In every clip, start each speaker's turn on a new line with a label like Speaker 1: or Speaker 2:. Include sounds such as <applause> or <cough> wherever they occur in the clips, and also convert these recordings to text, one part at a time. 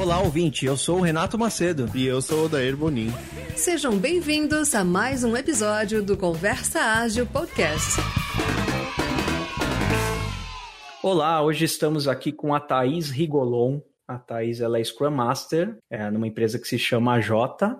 Speaker 1: Olá, ouvinte. Eu sou o Renato Macedo.
Speaker 2: E eu sou o Dair Bonin.
Speaker 3: Sejam bem-vindos a mais um episódio do Conversa Ágil Podcast.
Speaker 1: Olá, hoje estamos aqui com a Thaís Rigolon, a Thaís ela é Scrum Master é, numa empresa que se chama AJ.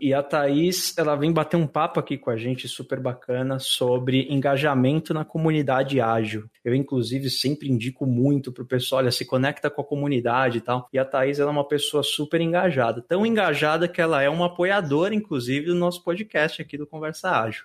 Speaker 1: E a Thaís ela vem bater um papo aqui com a gente super bacana sobre engajamento na comunidade ágil. Eu, inclusive, sempre indico muito para o pessoal, olha, se conecta com a comunidade e tal. E a Thaís ela é uma pessoa super engajada. Tão engajada que ela é uma apoiadora, inclusive, do nosso podcast aqui do Conversa Ágil.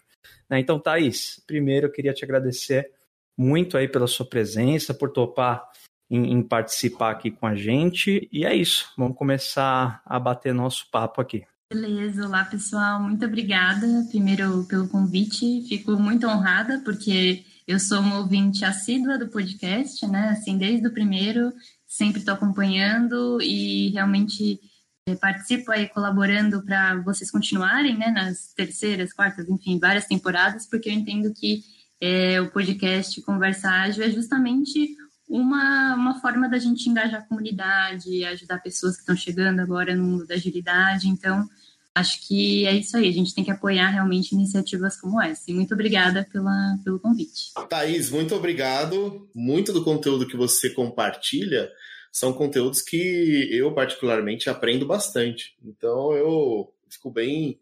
Speaker 1: Né? Então, Thaís, primeiro eu queria te agradecer muito aí pela sua presença, por topar em, em, participar aqui com a gente. E é isso, vamos começar a bater nosso papo aqui.
Speaker 4: Beleza, olá pessoal, muito obrigada primeiro pelo convite, fico muito honrada porque eu sou uma ouvinte assídua do podcast, né? Assim, desde o primeiro, sempre estou acompanhando e realmente é, participo aí colaborando para vocês continuarem, né? Nas terceiras, quartas, enfim, várias temporadas, porque eu entendo que é, o podcast Conversa Ágil é justamente uma, uma forma da gente engajar a comunidade, ajudar pessoas que estão chegando agora no mundo da agilidade. Então, acho que é isso aí. A gente tem que apoiar realmente iniciativas como essa. E muito obrigada pela, pelo convite.
Speaker 2: Thaís, muito obrigado. Muito do conteúdo que você compartilha são conteúdos que eu, particularmente, aprendo bastante. Então, eu fico bem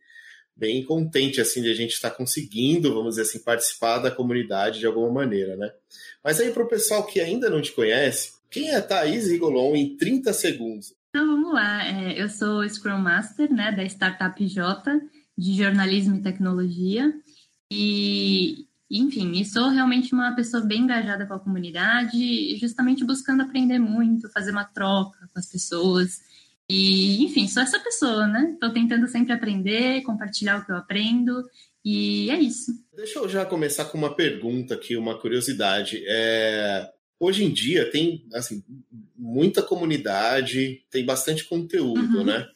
Speaker 2: bem contente assim de a gente estar conseguindo, vamos dizer assim, participar da comunidade de alguma maneira, né? Mas aí, para o pessoal que ainda não te conhece, quem é Thaís Rigolon em 30 segundos?
Speaker 4: Então vamos lá, é, eu sou Scrum Master né, da Startup J, de jornalismo e tecnologia, e enfim, e sou realmente uma pessoa bem engajada com a comunidade, justamente buscando aprender muito, fazer uma troca com as pessoas. E, enfim, sou essa pessoa, né? Estou tentando sempre aprender, compartilhar o que eu aprendo e é isso.
Speaker 2: Deixa eu já começar com uma pergunta aqui, uma curiosidade. É... Hoje em dia tem assim, muita comunidade, tem bastante conteúdo, uhum. né?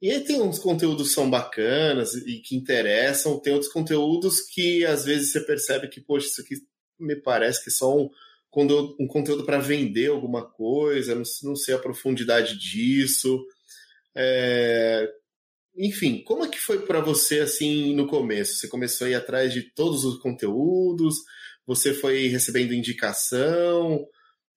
Speaker 2: E aí tem uns conteúdos que são bacanas e que interessam, tem outros conteúdos que às vezes você percebe que, poxa, isso aqui me parece que são um, conteúdo para vender alguma coisa, não, não sei a profundidade disso. É, enfim, como é que foi para você assim no começo? Você começou a ir atrás de todos os conteúdos? Você foi recebendo indicação?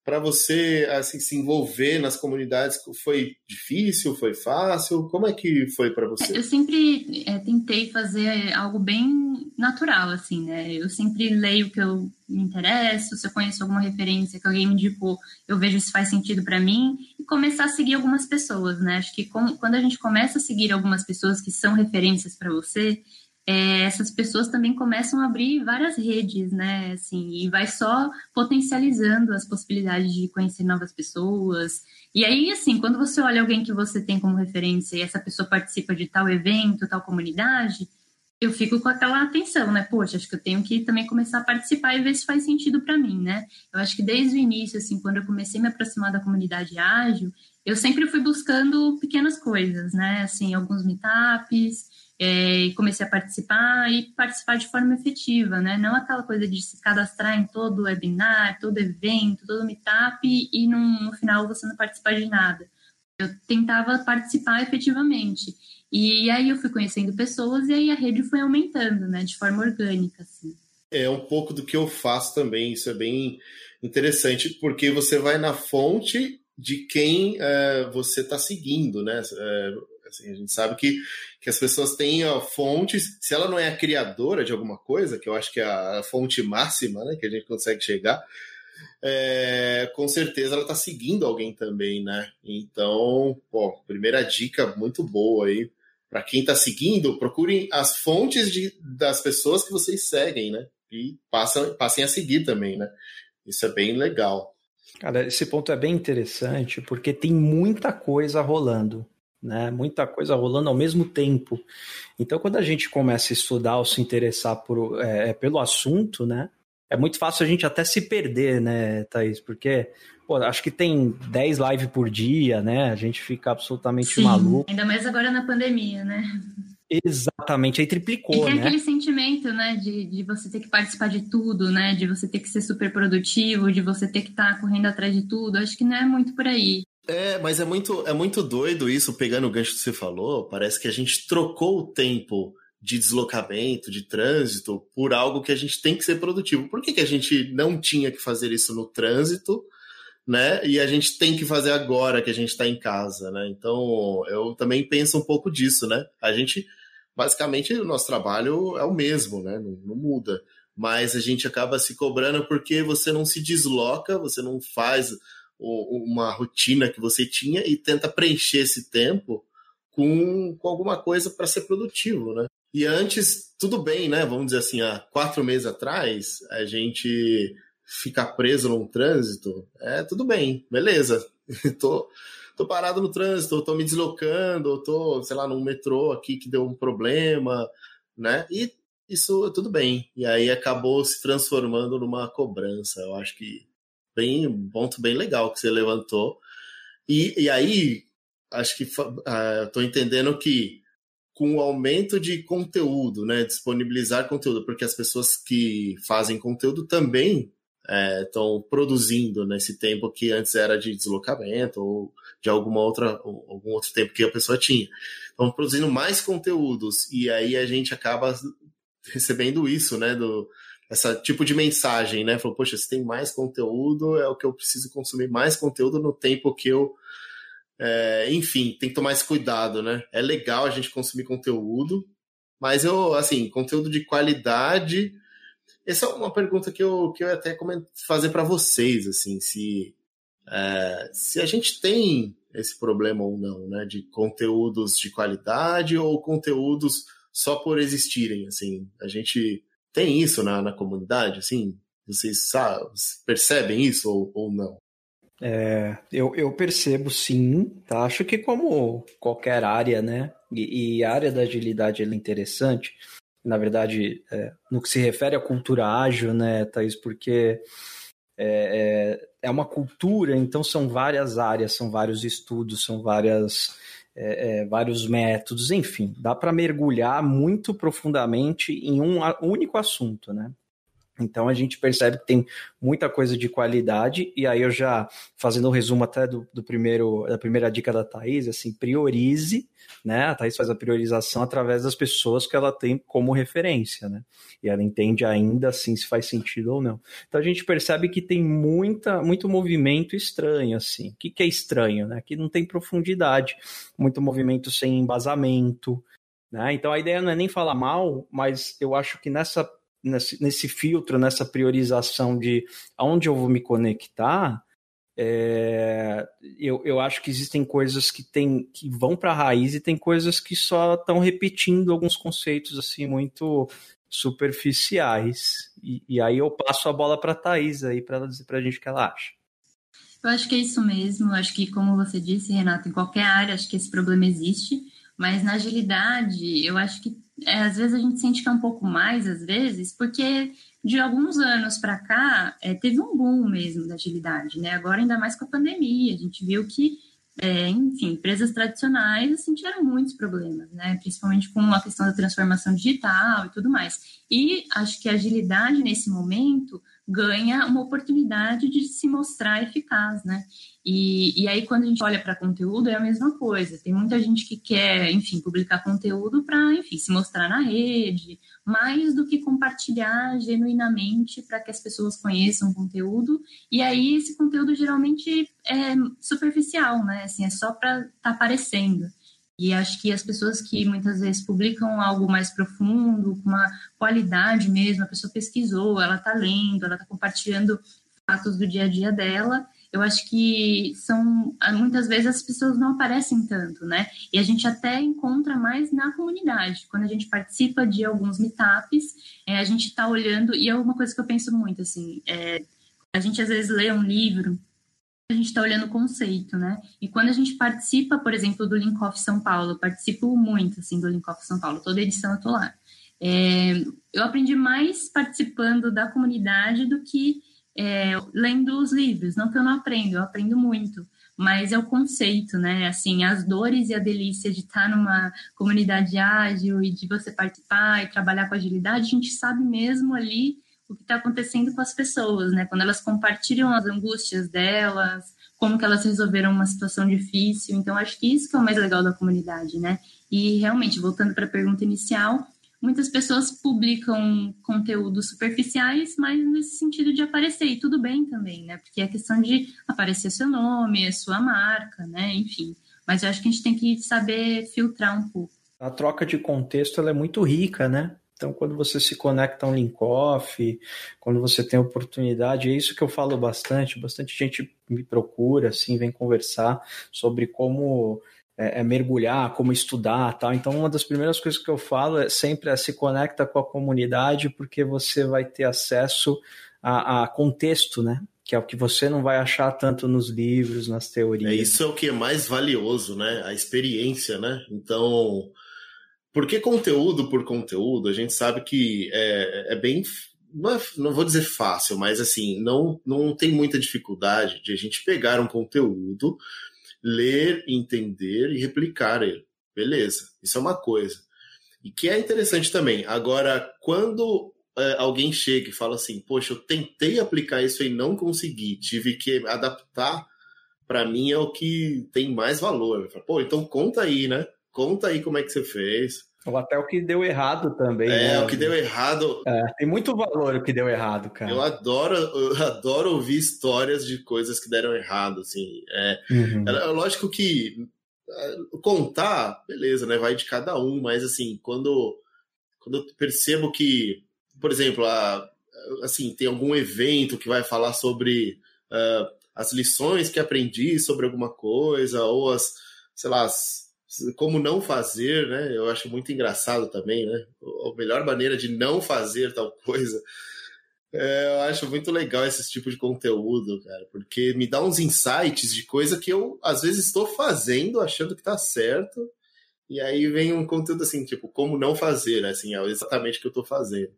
Speaker 2: Para você assim se envolver nas comunidades foi difícil, foi fácil? Como é que foi para você?
Speaker 4: Eu sempre é, tentei fazer algo bem natural, assim, né? Eu sempre leio o que eu me interesso, se eu conheço alguma referência que alguém me indicou, eu vejo se faz sentido para mim e começar a seguir algumas pessoas, né? Acho que com, quando a gente começa a seguir algumas pessoas que são referências para você, é, essas pessoas também começam a abrir várias redes, né? Assim, e vai só potencializando as possibilidades de conhecer novas pessoas. E aí, assim, quando você olha alguém que você tem como referência e essa pessoa participa de tal evento, tal comunidade, eu fico com aquela atenção, né? Poxa, acho que eu tenho que também começar a participar e ver se faz sentido para mim, né? Eu acho que desde o início, assim, quando eu comecei a me aproximar da comunidade ágil, eu sempre fui buscando pequenas coisas, né? Assim, alguns meetups, é, comecei a participar e participar de forma efetiva, né? Não aquela coisa de se cadastrar em todo webinar, todo evento, todo meetup e no, no final você não participar de nada. Eu tentava participar efetivamente. E aí eu fui conhecendo pessoas e aí a rede foi aumentando, né, de forma orgânica, assim.
Speaker 2: É um pouco do que eu faço também, isso é bem interessante, porque você vai na fonte de quem é, você está seguindo, né? É, assim, a gente sabe que, que as pessoas ó, fontes, se ela não é a criadora de alguma coisa, que eu acho que é a, fonte máxima né, que a gente consegue chegar, é, com certeza ela está seguindo alguém também, né? Então, pô, primeira dica muito boa aí para quem está seguindo, procurem as fontes de, das pessoas que vocês seguem, né? E passam, passem a seguir também, né? Isso é bem legal.
Speaker 1: Cara, esse ponto é bem interessante porque tem muita coisa rolando, né? Muita coisa rolando ao mesmo tempo. Então, quando a gente começa a estudar ou se interessar por, é, pelo assunto, né? É muito fácil a gente até se perder, né, Thaís? Porque Pô, acho que tem 10 lives por dia, né? A gente fica absolutamente Sim, maluco.
Speaker 4: Ainda mais agora na pandemia, né?
Speaker 1: Exatamente, aí triplicou,
Speaker 4: e tem
Speaker 1: né?
Speaker 4: aquele sentimento, né, de, de você ter que participar de tudo, né? De você ter que ser super produtivo, de você ter que estar tá correndo atrás de tudo. Acho que não é muito por aí.
Speaker 2: É, mas é muito, é muito doido isso, pegando o gancho que você falou. Parece que a gente trocou o tempo de deslocamento, de trânsito, por algo que a gente tem que ser produtivo. Por que, que a gente não tinha que fazer isso no trânsito, né? E a gente tem que fazer agora que a gente está em casa, né? Então, eu também penso um pouco disso, né? A gente, basicamente, o nosso trabalho é o mesmo, né? Não, não muda. Mas a gente acaba se cobrando porque você não se desloca, você não faz uma rotina que você tinha e tenta preencher esse tempo com, com alguma coisa para ser produtivo, né? E antes, tudo bem, né? Vamos dizer assim, há quatro meses atrás, a gente ficar preso num trânsito, é tudo bem, beleza. <laughs> tô, tô parado no trânsito, tô me deslocando, tô, sei lá, num metrô aqui que deu um problema, né? E isso tudo bem. E aí acabou se transformando numa cobrança. Eu acho que bem um ponto bem legal que você levantou. E, e aí, acho que estou uh, entendendo que com o aumento de conteúdo, né, disponibilizar conteúdo, porque as pessoas que fazem conteúdo também estão é, produzindo nesse tempo que antes era de deslocamento ou de alguma outra algum outro tempo que a pessoa tinha. Estão produzindo mais conteúdos e aí a gente acaba recebendo isso, né, do essa tipo de mensagem, né? Falou, poxa, se tem mais conteúdo, é o que eu preciso consumir mais conteúdo no tempo que eu. É, enfim, tem que tomar esse cuidado, né? É legal a gente consumir conteúdo, mas eu, assim, conteúdo de qualidade. Essa é uma pergunta que eu, que eu até fazer para vocês, assim, se, é, se a gente tem esse problema ou não, né? De conteúdos de qualidade ou conteúdos só por existirem, assim. A gente tem isso na, na comunidade, assim? Vocês percebem isso ou, ou não?
Speaker 1: É, eu, eu percebo sim, tá? Acho que como qualquer área, né? E, e a área da agilidade é interessante, na verdade, é, no que se refere à cultura ágil, né, Thaís? Porque é, é, uma cultura, então são várias áreas, são vários estudos, são várias é, é, vários métodos, enfim, dá para mergulhar muito profundamente em um único assunto, né? Então a gente percebe que tem muita coisa de qualidade, e aí eu já, fazendo um resumo até do, do primeiro, da primeira dica da Thaís, assim, priorize, né? A Thaís faz a priorização através das pessoas que ela tem como referência, né? E ela entende ainda assim se faz sentido ou não. Então a gente percebe que tem muita, muito movimento estranho, assim. O que, que é estranho, né? Que não tem profundidade, muito movimento sem embasamento, né? Então a ideia não é nem falar mal, mas eu acho que nessa nesse, nesse filtro, nessa priorização de aonde eu vou me conectar, é, eu, eu acho que existem coisas que, tem, que vão para a raiz e tem coisas que só estão repetindo alguns conceitos assim muito superficiais. E, e aí eu passo a bola para a Thaís aí para ela dizer para a gente o que ela acha.
Speaker 4: Eu acho que é isso mesmo. Eu acho que, como você disse, Renato, em qualquer área, acho que esse problema existe. Mas na agilidade, eu acho que é, às vezes a gente sente que é um pouco mais, às vezes, porque de alguns anos para cá é, teve um boom mesmo da agilidade, né? Agora, ainda mais com a pandemia, a gente viu que, é, enfim, empresas tradicionais assim, tiveram muitos problemas, né? Principalmente com a questão da transformação digital e tudo mais. E acho que a agilidade nesse momento ganha uma oportunidade de se mostrar eficaz, né? E, e aí, quando a gente olha para conteúdo, é a mesma coisa. Tem muita gente que quer, enfim, publicar conteúdo para, enfim, se mostrar na rede, mais do que compartilhar genuinamente para que as pessoas conheçam o conteúdo. E aí, esse conteúdo geralmente é superficial, né? Assim, é só para estar tá aparecendo. E acho que as pessoas que muitas vezes publicam algo mais profundo, com uma qualidade mesmo, a pessoa pesquisou, ela está lendo, ela está compartilhando fatos do dia a dia dela. Eu acho que são muitas vezes as pessoas não aparecem tanto, né? E a gente até encontra mais na comunidade. Quando a gente participa de alguns meetups, é, a gente está olhando, e é uma coisa que eu penso muito, assim, é, a gente às vezes lê um livro a gente está olhando o conceito, né? E quando a gente participa, por exemplo, do Link Off São Paulo, eu participo muito, assim, do Link Off São Paulo, toda edição eu tô lá. É, eu aprendi mais participando da comunidade do que é, lendo os livros. Não que eu não aprendo, eu aprendo muito. Mas é o conceito, né? Assim, as dores e a delícia de estar numa comunidade ágil e de você participar e trabalhar com agilidade, a gente sabe mesmo ali o que está acontecendo com as pessoas, né? Quando elas compartilham as angústias delas, como que elas resolveram uma situação difícil. Então, acho que isso que é o mais legal da comunidade, né? E realmente, voltando para a pergunta inicial, muitas pessoas publicam conteúdos superficiais, mas nesse sentido de aparecer, e tudo bem também, né? Porque é questão de aparecer seu nome, sua marca, né? Enfim. Mas eu acho que a gente tem que saber filtrar um pouco.
Speaker 1: A troca de contexto ela é muito rica, né? Então, quando você se conecta a um link-off, quando você tem oportunidade, é isso que eu falo bastante. Bastante gente me procura, assim, vem conversar sobre como é, é mergulhar, como estudar tal. Então, uma das primeiras coisas que eu falo é sempre é se conecta com a comunidade, porque você vai ter acesso a, a contexto, né? que é o que você não vai achar tanto nos livros, nas teorias. É,
Speaker 2: isso é o que é mais valioso, né? A experiência, né? Então, porque conteúdo por conteúdo, a gente sabe que é, é bem. Não, é, não, vou dizer fácil, mas assim, não, não tem muita dificuldade de a gente pegar um conteúdo, ler, entender e replicar ele. Beleza, isso é uma coisa. E que é interessante também. Agora, quando é, alguém chega e fala assim, poxa, eu tentei aplicar isso e não consegui, tive que adaptar, para mim é o que tem mais valor. Pô, então conta aí, né? Conta aí como é que você fez.
Speaker 1: Ou até o que deu errado também.
Speaker 2: É, né? o que deu errado.
Speaker 1: É, tem muito valor o que deu errado, cara.
Speaker 2: Eu adoro, eu <laughs> adoro ouvir histórias de coisas que deram errado, assim. É, uhum. é lógico que é, contar, beleza, né? Vai de cada um, mas assim, quando, quando eu percebo que, por exemplo, a, assim, tem algum evento que vai falar sobre uh, as lições que aprendi sobre alguma coisa, ou as, sei lá, as como não fazer, né? Eu acho muito engraçado também, né? A melhor maneira de não fazer tal coisa. É, eu acho muito legal esse tipo de conteúdo, cara, porque me dá uns insights de coisa que eu às vezes estou fazendo, achando que tá certo, e aí vem um conteúdo assim, tipo, como não fazer, né? assim, é exatamente o que eu estou fazendo.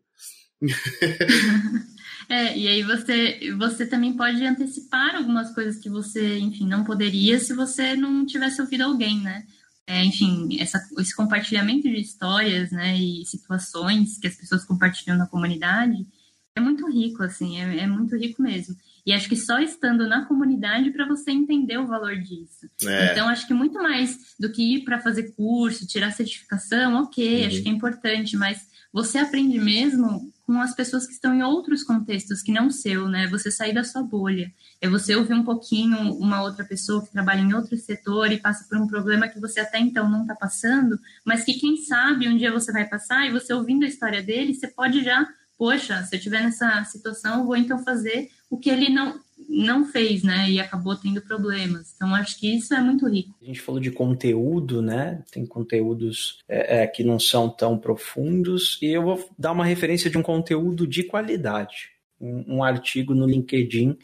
Speaker 2: <laughs>
Speaker 4: É, e aí você, você também pode antecipar algumas coisas que você, enfim, não poderia se você não tivesse ouvido alguém, né? É, enfim, essa, esse compartilhamento de histórias, né, e situações que as pessoas compartilham na comunidade é muito rico, assim, é, é muito rico mesmo. E acho que só estando na comunidade para você entender o valor disso. É. Então, acho que muito mais do que ir para fazer curso, tirar certificação, ok, uhum. acho que é importante, mas você aprende mesmo com as pessoas que estão em outros contextos que não seu, né? Você sair da sua bolha. É você ouvir um pouquinho uma outra pessoa que trabalha em outro setor e passa por um problema que você até então não está passando, mas que quem sabe um dia você vai passar e você ouvindo a história dele, você pode já, poxa, se eu estiver nessa situação, eu vou então fazer o que ele não não fez, né? E acabou tendo problemas. Então, acho que isso é muito rico.
Speaker 1: A gente falou de conteúdo, né? Tem conteúdos é, é, que não são tão profundos. E eu vou dar uma referência de um conteúdo de qualidade. Um, um artigo no LinkedIn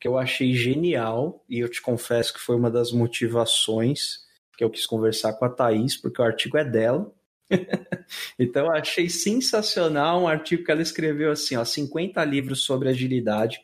Speaker 1: que eu achei genial. E eu te confesso que foi uma das motivações que eu quis conversar com a Thaís, porque o artigo é dela. <laughs> então eu achei sensacional um artigo que ela escreveu assim, ó, 50 livros sobre agilidade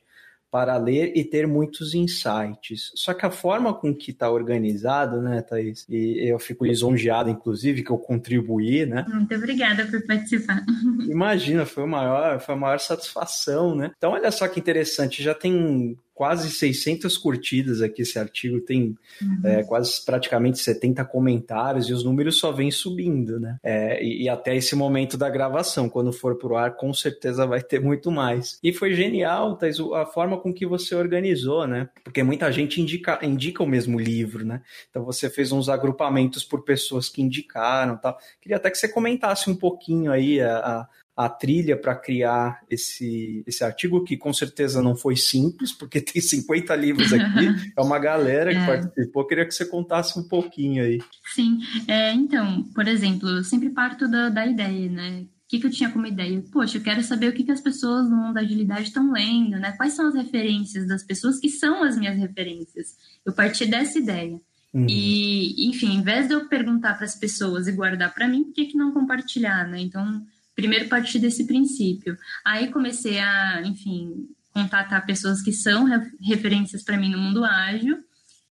Speaker 1: para ler e ter muitos insights. Só que a forma com que está organizado, né, Thaís? E eu fico lisonjeado, inclusive, que eu contribuí, né?
Speaker 4: Muito obrigada por participar.
Speaker 1: Imagina, foi, o maior, foi a maior satisfação, né? Então, olha só que interessante, já tem quase 600 curtidas aqui esse artigo, tem uhum. é, quase praticamente 70 comentários e os números só vêm subindo, né? É, e, e, até esse momento da gravação, quando for pro ar, com certeza vai ter muito mais. E foi genial, Thais, a forma com que você organizou, né? Porque muita gente indica, indica o mesmo livro, né? Então você fez uns agrupamentos por pessoas que indicaram tal. Queria até que você comentasse um pouquinho aí a, a a trilha para criar esse, esse artigo, que com certeza não foi simples, porque <laughs> tem 50 livros aqui, <laughs> é uma galera que é. participou. Queria que você contasse um pouquinho aí.
Speaker 4: Sim, é, então, por exemplo, eu sempre parto da, da ideia, né? O que, que eu tinha como ideia? Poxa, eu quero saber o que, que as pessoas no mundo da agilidade estão lendo, né? Quais são as referências das pessoas que são as minhas referências? Eu parti dessa ideia. Uhum. E, enfim, em vez de eu perguntar para as pessoas e guardar para mim, por que, que não compartilhar, né? Então, primeiro partir desse princípio. Aí comecei a, enfim, contatar pessoas que são referências para mim no mundo ágil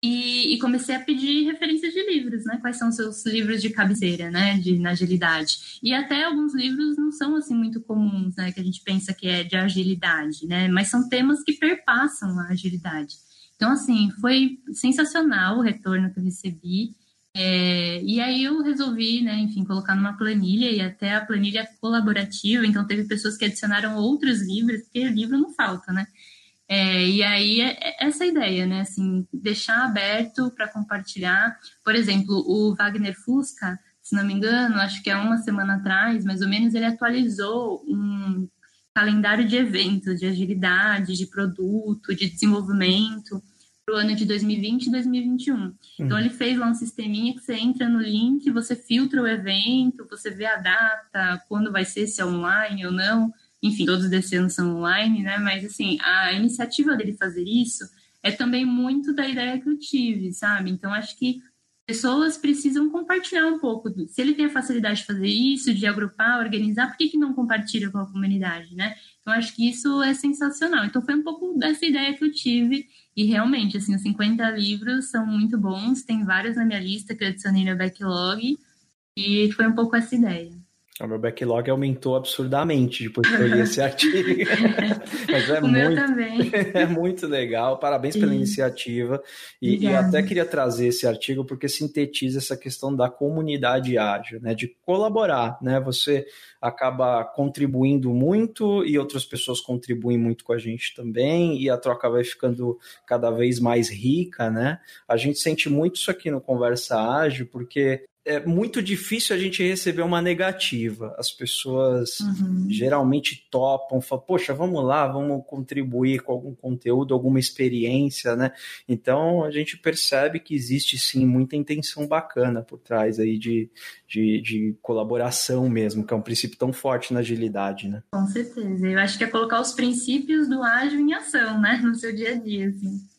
Speaker 4: e, e, comecei a pedir referências de livros, né? Quais são seus livros de cabeceira, né? De na agilidade. E até alguns livros não são assim muito comuns, né? Que a gente pensa que é de agilidade, né? Mas são temas que perpassam a agilidade. Então, assim, foi sensacional o retorno que eu recebi. É, e aí eu resolvi, né, enfim, colocar numa planilha e até a planilha colaborativa, então teve pessoas que adicionaram outros livros, porque livro não falta, né? É, e aí é, é essa ideia, né, assim, deixar aberto para compartilhar. Por exemplo, o Wagner Fusca, se não me engano, acho que é uma semana atrás, mais ou menos, ele atualizou um calendário de eventos, de agilidade, de produto, de desenvolvimento para o ano de 2020 e 2021. Uhum. Então, ele fez lá um sisteminha que você entra no link, você filtra o evento, você vê a data, quando vai ser, se é online ou não. Enfim, todos desse ano são online, né? Mas, assim, a iniciativa dele fazer isso é também muito da ideia que eu tive, sabe? Então, acho que pessoas precisam compartilhar um pouco. Se ele tem a facilidade de fazer isso, de agrupar, organizar, por que, que não compartilha com a comunidade, né? Então, acho que isso é sensacional. Então, foi um pouco dessa ideia que eu tive. E realmente, assim, os 50 livros são muito bons. Tem vários na minha lista que eu adicionei no backlog. E foi um pouco essa ideia.
Speaker 1: O meu backlog aumentou absurdamente depois que eu li esse <laughs> artigo. <laughs> Mas é
Speaker 4: o
Speaker 1: muito, <laughs> é muito legal. Parabéns pela iniciativa. E, e, até queria trazer esse artigo porque sintetiza essa questão da comunidade ágil, né? De colaborar, né? Você acaba contribuindo muito e outras pessoas contribuem muito com a gente também e a troca vai ficando cada vez mais rica, né? A gente sente muito isso aqui no Conversa Ágil porque é muito difícil a gente receber uma negativa. As pessoas uhum. geralmente topam, falam, poxa, vamos lá, vamos contribuir com algum conteúdo, alguma experiência, né? Então a gente percebe que existe sim muita intenção bacana por trás aí de, de, de colaboração mesmo, que é um princípio tão forte na agilidade, né?
Speaker 4: Com certeza. Eu acho que é colocar os princípios do ágil em ação, né? <laughs> No seu dia a dia, assim.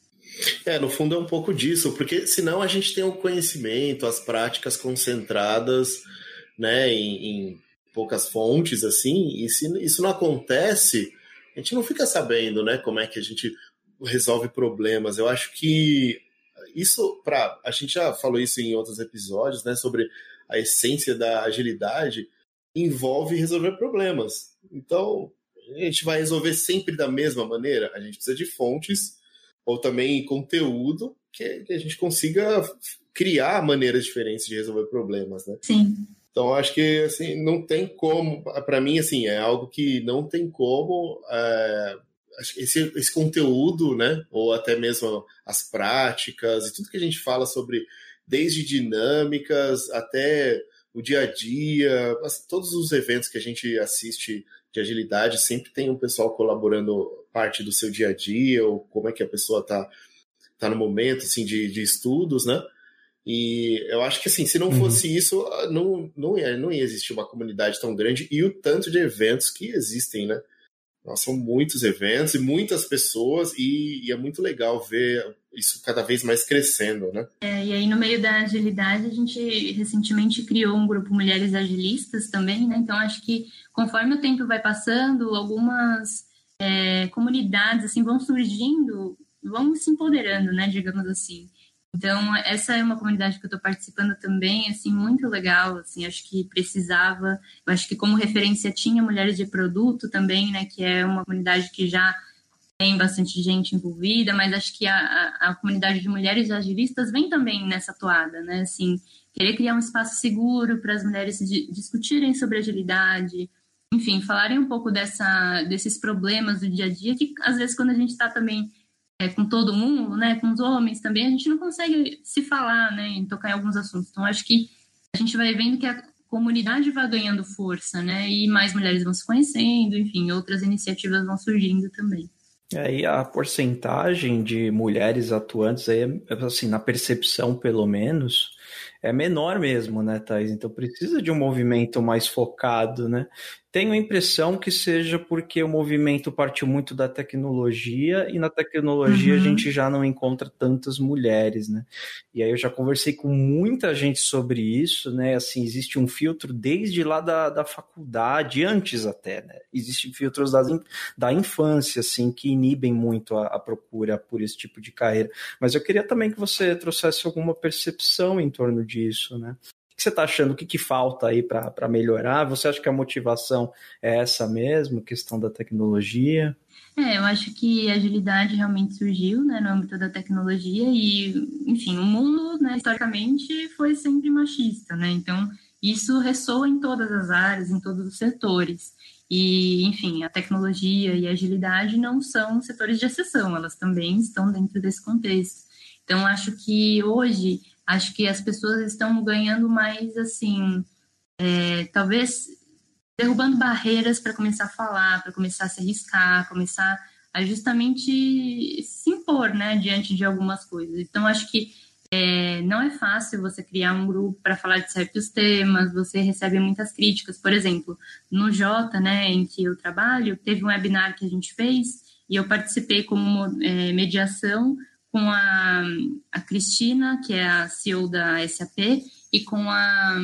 Speaker 2: É, no fundo é um pouco disso, porque senão a gente tem o conhecimento, as práticas concentradas, né, em, em poucas fontes, assim, e se isso não acontece, a gente não fica sabendo, né, como é que a gente resolve problemas. Eu acho que isso, para a gente já falou isso em outros episódios, né, sobre a essência da agilidade, envolve resolver problemas. Então, a gente vai resolver sempre da mesma maneira. A gente precisa de fontes ou também conteúdo que, a gente consiga criar maneiras diferentes de resolver problemas, né?
Speaker 4: Sim.
Speaker 2: Então acho que assim não tem como, para mim assim é algo que não tem como é, esse, esse conteúdo, né? Ou até mesmo as práticas e tudo que a gente fala sobre desde dinâmicas até o dia a dia, todos os eventos que a gente assiste de agilidade sempre tem um pessoal colaborando parte do seu dia a dia, ou como é que a pessoa está tá no momento assim, de, de estudos, né? E eu acho que assim, se não uhum. fosse isso, não, não, ia, não ia existir uma comunidade tão grande e o tanto de eventos que existem, né? Nossa, são muitos eventos e muitas pessoas, e, e, é muito legal ver isso cada vez mais crescendo, né?
Speaker 4: É, e aí, no meio da agilidade, a gente recentemente criou um grupo Mulheres Agilistas também, né? Então, acho que conforme o tempo vai passando, algumas é, comunidades, assim, vão surgindo, vão se empoderando, né? Digamos assim. Então, essa é uma comunidade que eu estou participando também, assim, muito legal, assim, acho que precisava, eu acho que como referência tinha Mulheres de Produto também, né, que é uma comunidade que já tem bastante gente envolvida, mas acho que a, a, a comunidade de mulheres agilistas vem também nessa toada, né, assim, querer criar um espaço seguro para as mulheres discutirem sobre agilidade, enfim, falarem um pouco dessa, desses problemas do dia a dia, que às vezes quando a gente está também é, com todo mundo, né, com os homens também, a gente não consegue se falar, né, em tocar em alguns assuntos. Então, acho que a gente vai vendo que a comunidade vai ganhando força, né, e mais mulheres vão se conhecendo, enfim, outras iniciativas vão surgindo também.
Speaker 1: Aí a porcentagem de mulheres atuantes aí, assim, na percepção pelo menos, é menor mesmo, né, Thais? Então precisa de um movimento mais focado, né? Tenho a impressão que seja porque o movimento partiu muito da tecnologia e na tecnologia uhum. a gente já não encontra tantas mulheres, né? E aí eu já conversei com muita gente sobre isso, né? Assim, existe um filtro desde lá da, da faculdade, antes até, né? Existem filtros das, da infância, assim, que inibem muito a, a procura por esse tipo de carreira. Mas eu queria também que você trouxesse alguma percepção em torno disso, né? Que você está achando? O que, que falta aí para melhorar? Você acha que a motivação é essa mesmo, questão da tecnologia?
Speaker 4: É, eu acho que a agilidade realmente surgiu né, no âmbito da tecnologia e, enfim, o mundo, né, historicamente, foi sempre machista, né? Então, isso ressoa em todas as áreas, em todos os setores. E, enfim, a tecnologia e a agilidade não são setores de exceção, elas também estão dentro desse contexto. Então, acho que hoje, acho que as pessoas estão ganhando mais, assim, é, talvez derrubando barreiras para começar a falar, para começar a se arriscar, começar a justamente se impor, né, diante de algumas coisas. Então, acho que é, não é fácil você criar um grupo para falar de certos temas, você recebe muitas críticas. Por exemplo, no Jota, né, em que eu trabalho, teve um webinar que a gente fez e eu participei como é, mediação com a, a Cristina, que é a CEO da SAP, e com a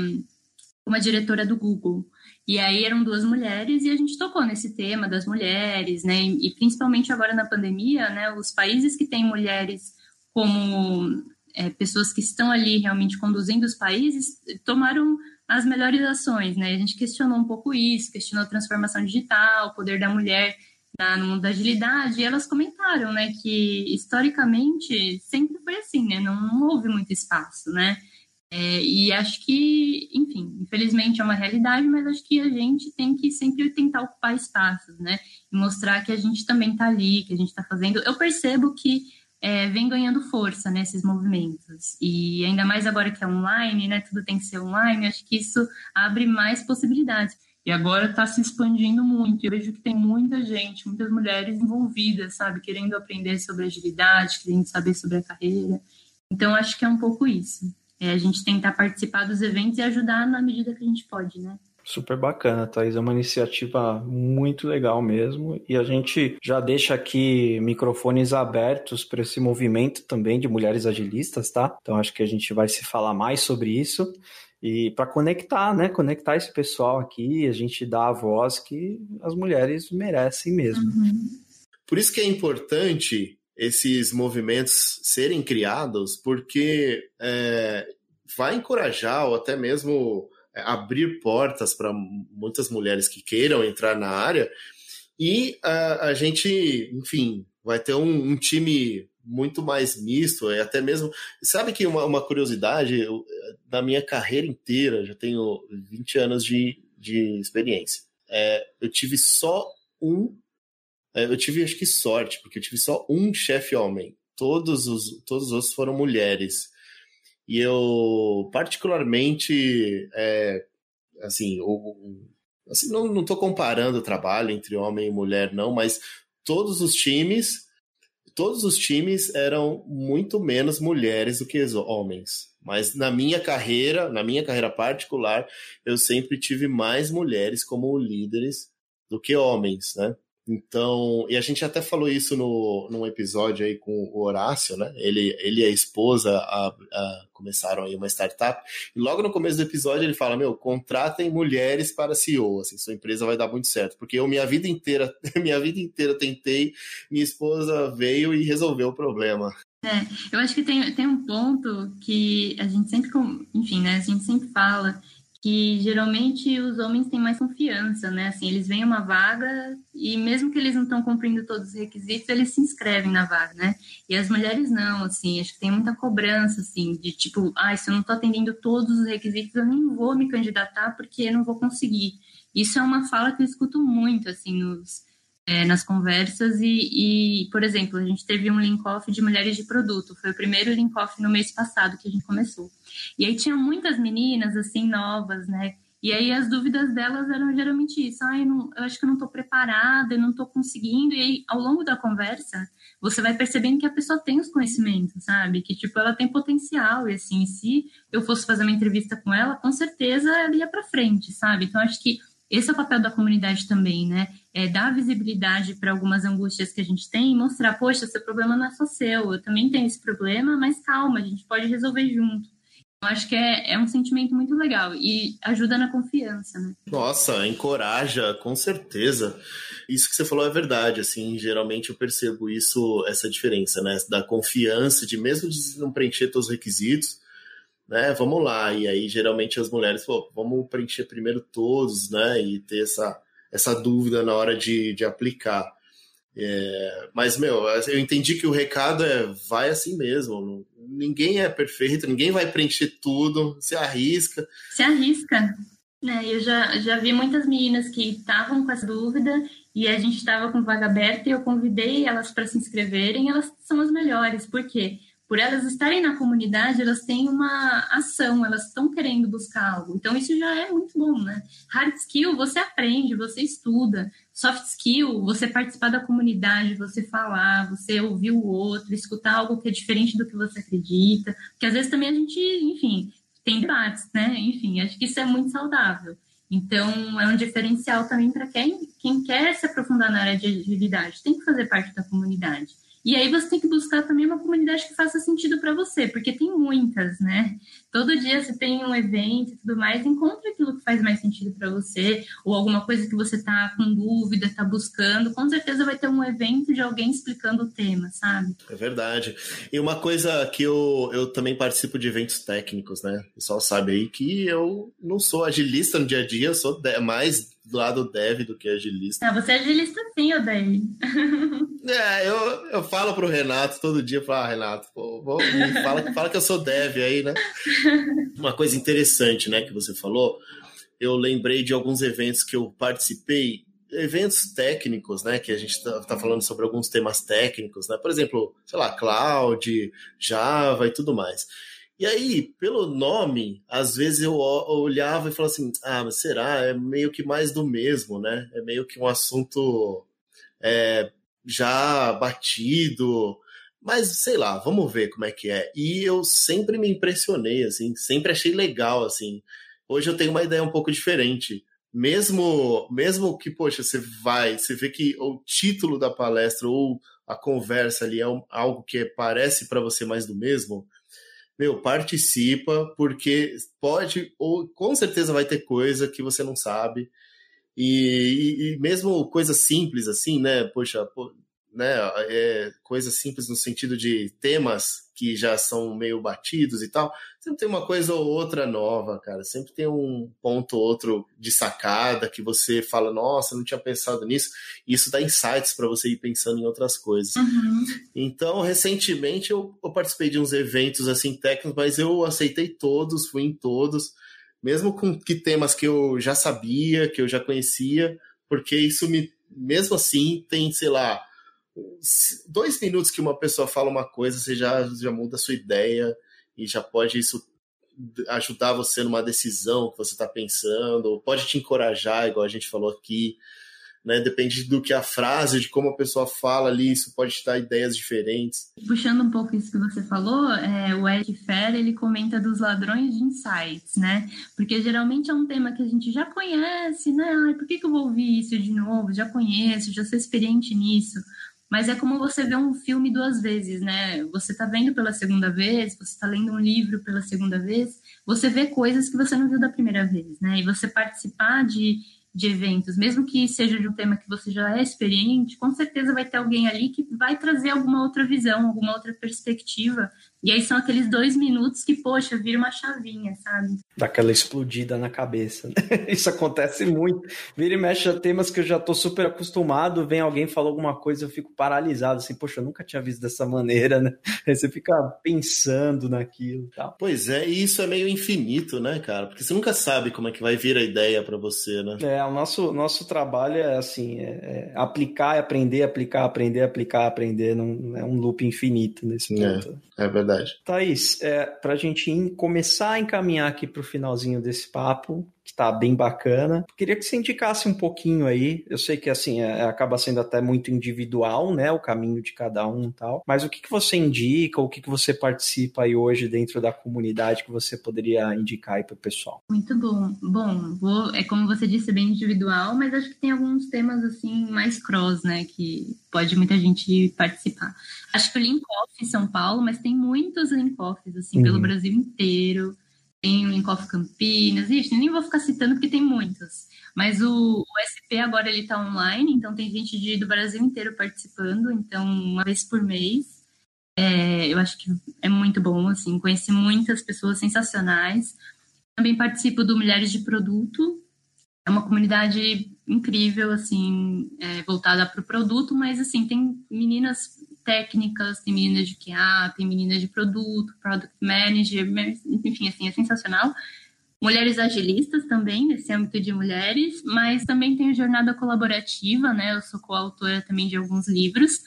Speaker 4: uma diretora do Google. E aí eram duas mulheres e a gente tocou nesse tema das mulheres, né? E principalmente agora na pandemia, né? Os países que têm mulheres como é, pessoas que estão ali realmente conduzindo os países tomaram as melhores ações, né? A gente questionou um pouco isso, questionou a transformação digital, o poder da mulher na, no mundo da agilidade, elas comentaram, né, que historicamente sempre foi assim, né? Não, houve muito espaço, né? É, e acho que, enfim, infelizmente é uma realidade, mas acho que a gente tem que sempre tentar ocupar espaços, né? E mostrar que a gente também está ali, que a gente está fazendo. Eu percebo que é, vem ganhando força nesses movimentos. E ainda mais agora que é online, né? Tudo tem que ser online, acho que isso abre mais possibilidades. E agora está se expandindo muito. Eu vejo que tem muita gente, muitas mulheres envolvidas, sabe? Querendo aprender sobre agilidade, querendo saber sobre a carreira. Então, acho que é um pouco isso. É a gente tentar participar dos eventos e ajudar na medida que a gente pode, né?
Speaker 1: Super bacana, Thaís. É uma iniciativa muito legal mesmo. E a gente já deixa aqui microfones abertos para esse movimento também de mulheres agilistas, tá? Então acho que a gente vai se falar mais sobre isso. E para conectar, né? Conectar esse pessoal aqui, a gente dá a voz que as mulheres merecem mesmo. Uhum.
Speaker 2: Por isso que é importante esses movimentos serem criados, porque é, vai encorajar ou até mesmo é, abrir portas para muitas mulheres que queiram entrar na área e a, a gente, enfim, vai ter um, um, time muito mais misto, é até mesmo. Sabe que uma, uma curiosidade, eu, da minha carreira inteira, já tenho 20 anos de, de experiência. É, eu tive só um. É, eu tive, acho que, sorte, porque eu tive só um chefe homem. Todos os, todos os outros foram mulheres. E eu, particularmente, é, assim, o, assim, não estou comparando o trabalho entre homem e mulher, não, mas todos os times, todos os times eram muito menos mulheres do que homens. Mas na minha carreira, na minha carreira particular, eu sempre tive mais mulheres como líderes do que homens, né? Então, e a gente até falou isso no, num episódio aí com o Horácio, né? Ele, ele e a esposa a, a, começaram aí uma startup. E logo no começo do episódio ele fala: Meu, contratem mulheres para CEO, assim, sua empresa vai dar muito certo. Porque eu, minha vida inteira, <laughs> minha vida inteira tentei, minha esposa veio e resolveu o problema.
Speaker 4: É, eu acho que tem, tem um ponto que a gente sempre, enfim, né? A gente sempre fala que geralmente os homens têm mais confiança, né? Assim, eles veem uma vaga e mesmo que eles não estão cumprindo todos os requisitos, eles se inscrevem na vaga, né? E as mulheres não, assim, acho que tem muita cobrança, assim, de tipo, ah, se eu não estou atendendo todos os requisitos, eu nem vou me candidatar porque eu não vou conseguir. Isso é uma fala que eu escuto muito, assim, nos, é, nas conversas e, e, por exemplo, a gente teve um link-off de mulheres de produto, foi o primeiro link-off no mês passado que a gente começou. E aí tinha muitas meninas, assim, novas, né? E aí as dúvidas delas eram geralmente isso. Ah, eu, não, eu acho que eu não estou preparada, eu não estou conseguindo. E aí, ao longo da conversa, você vai percebendo que a pessoa tem os conhecimentos, sabe? Que, tipo, ela tem potencial. E, assim, se eu fosse fazer uma entrevista com ela, com certeza ela ia para frente, sabe? Então, acho que esse é o papel da comunidade também, né? É dar visibilidade para algumas angústias que a gente tem e mostrar, poxa, seu problema não é só seu, eu também tenho esse problema, mas calma, a gente pode resolver junto. Eu acho que é, é um sentimento muito legal e ajuda na confiança, né?
Speaker 2: Nossa, encoraja, com certeza. Isso que você falou é verdade, assim, geralmente eu percebo isso, essa diferença, né? Da confiança, de mesmo de não preencher todos os requisitos, né? Vamos lá. E aí, geralmente, as mulheres, pô, vamos preencher primeiro todos, né? E ter essa, essa dúvida na hora de, de aplicar. É, mas, meu, eu entendi que o recado é vai assim mesmo. Ninguém é perfeito, ninguém vai preencher tudo, se arrisca.
Speaker 4: Se arrisca. É, eu já, já vi muitas meninas que estavam com essa dúvida e a gente estava com vaga aberta e eu convidei elas para se inscreverem. Elas são as melhores, por quê? Por elas estarem na comunidade, elas têm uma ação, elas estão querendo buscar algo. Então, isso já é muito bom, né? Hard skill, você aprende, você estuda. Soft skill, você participar da comunidade, você falar, você ouvir o outro, escutar algo que é diferente do que você acredita. Porque às vezes também a gente, enfim, tem debates, né? Enfim, acho que isso é muito saudável. Então, é um diferencial também para quem, quem quer se aprofundar na área de agilidade, tem que fazer parte da comunidade. E aí você tem que buscar também uma comunidade que faça sentido para você, porque tem muitas, né? Todo dia você tem um evento e tudo mais, encontra aquilo que faz mais sentido para você, ou alguma coisa que você está com dúvida, está buscando, com certeza vai ter um evento de alguém explicando o tema, sabe?
Speaker 2: É verdade. E uma coisa que eu, eu também participo de eventos técnicos, né? O pessoal sabe aí que eu não sou agilista no dia a dia, eu sou mais do lado dev do que agilista.
Speaker 4: Ah, você é agilista sim, Odair. <laughs>
Speaker 2: é, eu, eu falo pro Renato todo dia, falo, ah, Renato, pô, vou, fala, fala que eu sou dev aí, né? <laughs> Uma coisa interessante, né, que você falou, eu lembrei de alguns eventos que eu participei, eventos técnicos, né, que a gente está tá falando sobre alguns temas técnicos, né, por exemplo, sei lá, cloud, Java e tudo mais. E aí, pelo nome, às vezes eu olhava e falava assim: ah, mas será? É meio que mais do mesmo, né? É meio que um assunto é, já batido. Mas sei lá, vamos ver como é que é. E eu sempre me impressionei, assim, sempre achei legal, assim. Hoje eu tenho uma ideia um pouco diferente. Mesmo, mesmo que, poxa, você vai, você vê que o título da palestra ou a conversa ali é algo que parece para você mais do mesmo, meu, participa, porque pode, ou com certeza vai ter coisa que você não sabe. E, e, e mesmo coisas simples assim, né? Poxa, né, é, coisas simples no sentido de temas que já são meio batidos e tal, sempre tem uma coisa ou outra nova, cara. Sempre tem um ponto ou outro de sacada que você fala, nossa, não tinha pensado nisso. E isso dá insights para você ir pensando em outras coisas.
Speaker 4: Uhum.
Speaker 2: Então, recentemente eu, eu, participei de uns eventos assim técnicos, mas eu aceitei todos, fui em todos, mesmo com que temas que eu já sabia, que eu já conhecia, porque isso me, mesmo assim, tem, sei lá, dois minutos que uma pessoa fala uma coisa, você já, já muda a sua ideia e já pode isso ajudar você numa decisão que você está pensando, pode te encorajar, igual a gente falou aqui. Né? Depende do que a frase, de como a pessoa fala ali, isso pode dar ideias diferentes.
Speaker 4: Puxando um pouco isso que você falou, é, o Eric Fer, ele comenta dos ladrões de insights, né? Porque geralmente é um tema que a gente já conhece, né? Ai, por que, que eu vou ouvir isso de novo? Já conheço, já sou experiente nisso mas é como você vê um filme duas vezes, né? Você está vendo pela segunda vez, você está lendo um livro pela segunda vez, você vê coisas que você não viu da primeira vez, né? E você participar de, de eventos, mesmo que seja de um tema que você já é experiente, com certeza vai ter alguém ali que vai trazer alguma outra visão, alguma outra perspectiva e aí são aqueles dois minutos que, poxa, vira uma chavinha, sabe?
Speaker 1: Daquela explodida na cabeça. Né? <laughs> Isso acontece muito. Vira e mexe a temas que eu já tô super acostumado, vem alguém falar alguma coisa, eu fico paralisado, assim, poxa, eu nunca tinha visto dessa maneira, né? <laughs> Aí você fica pensando naquilo e tal.
Speaker 2: Pois é, e isso é meio infinito, né, cara? Porque você nunca sabe como é que vai vir a ideia para você, né?
Speaker 1: É, o nosso, nosso trabalho é assim, é, é aplicar, aprender, aplicar, aprender, aplicar, aprender, não é um loop infinito nesse
Speaker 2: ponto. É, é verdade.
Speaker 1: Thaís, é, para a gente começar a encaminhar aqui para o finalzinho desse papo, que está bem bacana. Queria que você indicasse um pouquinho aí. Eu sei que assim é, acaba sendo até muito individual, né, o caminho de cada um e tal. Mas o que, que você indica, o que, que você participa aí hoje dentro da comunidade que você poderia indicar aí para o pessoal?
Speaker 4: Muito bom. Bom, vou, é como você disse, é bem individual, mas acho que tem alguns temas assim mais cross, né, que pode muita gente participar. Acho que o Linkoff em São Paulo, mas tem muitos Linkoffs assim uhum. pelo Brasil inteiro tem o Linkoff Campinas, ixi, nem vou ficar citando porque tem muitos. Mas o, o SP agora ele está online, então tem gente de, do Brasil inteiro participando, então uma vez por mês. É, eu acho que é muito bom, assim, conheci muitas pessoas sensacionais. Também participo do Mulheres de Produto. É uma comunidade incrível, assim, é, voltada para o produto, mas, assim, tem meninas técnicas, tem meninas de QA, tem meninas de produto, product manager, enfim, assim, é sensacional. Mulheres agilistas também, nesse âmbito de mulheres, mas também tem jornada colaborativa, né? Eu sou coautora também de alguns livros.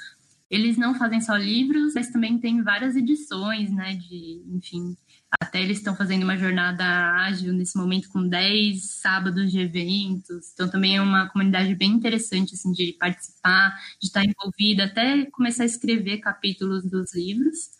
Speaker 4: Eles não fazem só livros, mas também tem várias edições, né? De, enfim, até eles estão fazendo uma jornada ágil nesse momento com 10 sábados de eventos. Então também é uma comunidade bem interessante assim de participar, de estar envolvida, até começar a escrever capítulos dos livros.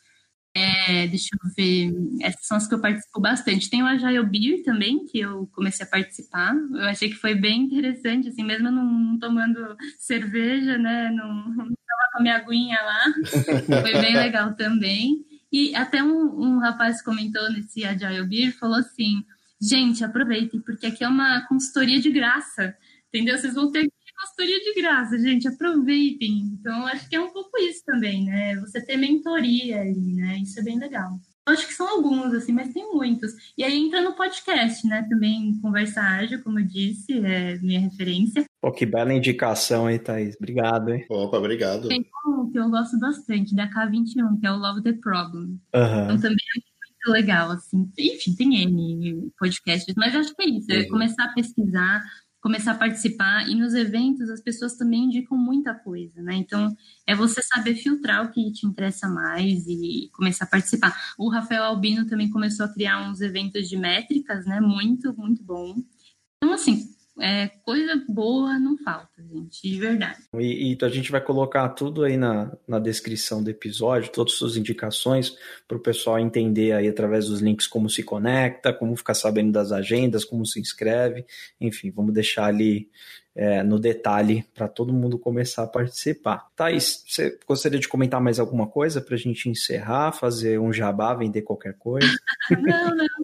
Speaker 4: É, deixa eu ver, essas são as que eu participo bastante. Tem o Agile Beer também, que eu comecei a participar. Eu achei que foi bem interessante, assim, mesmo não tomando cerveja, né? Não, não tava com a minha aguinha lá. <laughs> foi bem legal também. E até um, um rapaz comentou nesse Agile Beer, falou assim, gente, aproveitem, porque aqui é uma consultoria de graça, entendeu? Vocês vão ter consultoria de graça, gente, aproveitem. Então, acho que é um pouco isso também, né? Você ter mentoria ali, né? Isso é bem legal. Acho que são alguns, assim, mas tem muitos. E aí entra no podcast, né? Também Conversa Ágil, como eu disse, é minha referência.
Speaker 1: Pô, que bela indicação aí, Thaís. Obrigado, hein?
Speaker 2: Opa, obrigado.
Speaker 4: Tem que eu gosto bastante, da K21, que é o Love the Problem.
Speaker 1: Uhum.
Speaker 4: Então também é muito legal, assim. Enfim, tem N podcasts, mas acho que é isso. É uhum. começar a pesquisar, começar a participar. E nos eventos as pessoas também indicam muita coisa, né? Então é você saber filtrar o que te interessa mais e começar a participar. O Rafael Albino também começou a criar uns eventos de métricas, né? Muito, muito bom. Então, assim, é, coisa boa não falta, gente, de verdade.
Speaker 1: E, e, a gente vai colocar tudo aí na, na descrição do episódio, todas as suas indicações, para o pessoal entender aí através dos links como se conecta, como ficar sabendo das agendas, como se inscreve, enfim, vamos deixar ali é, no detalhe para todo mundo começar a participar. Thaís, você gostaria de comentar mais alguma coisa para a gente encerrar, fazer um jabá, vender qualquer coisa? <laughs>
Speaker 4: não, não.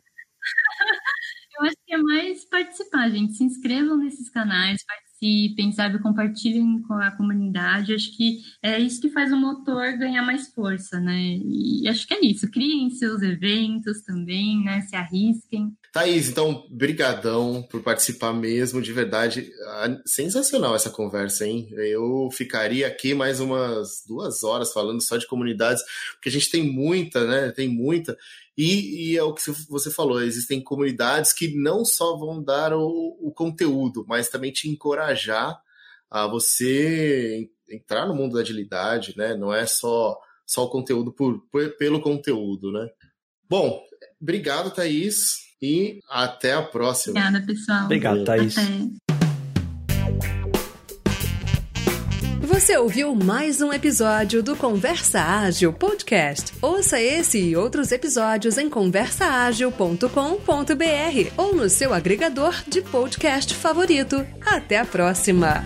Speaker 4: Eu acho que é mais participar, gente. Se inscrevam nesses canais, participem, sabe? Compartilhem com a comunidade. Acho que é isso que faz o motor ganhar mais força, né? E acho que é isso. Criem seus eventos também, né? Se arrisquem.
Speaker 2: Thaís, então, brigadão por participar mesmo, de verdade. Ah, sensacional essa conversa, hein? Eu ficaria aqui mais umas duas horas falando só de comunidades, porque a gente tem muita, né? Tem muita. E, e, é o que você falou, existem comunidades que não só vão dar o, o conteúdo, mas também te encorajar a você entrar no mundo da agilidade, né? Não é só, só o conteúdo por, por, pelo conteúdo, né? Bom, obrigado, Thaís, e até a próxima.
Speaker 4: Obrigada, pessoal.
Speaker 1: Obrigado, Thaís. Até.
Speaker 3: Você ouviu mais um episódio do Conversa Ágil Podcast. Ouça esse e outros episódios em conversaagil.com.br ou no seu agregador de podcast favorito. Até a próxima!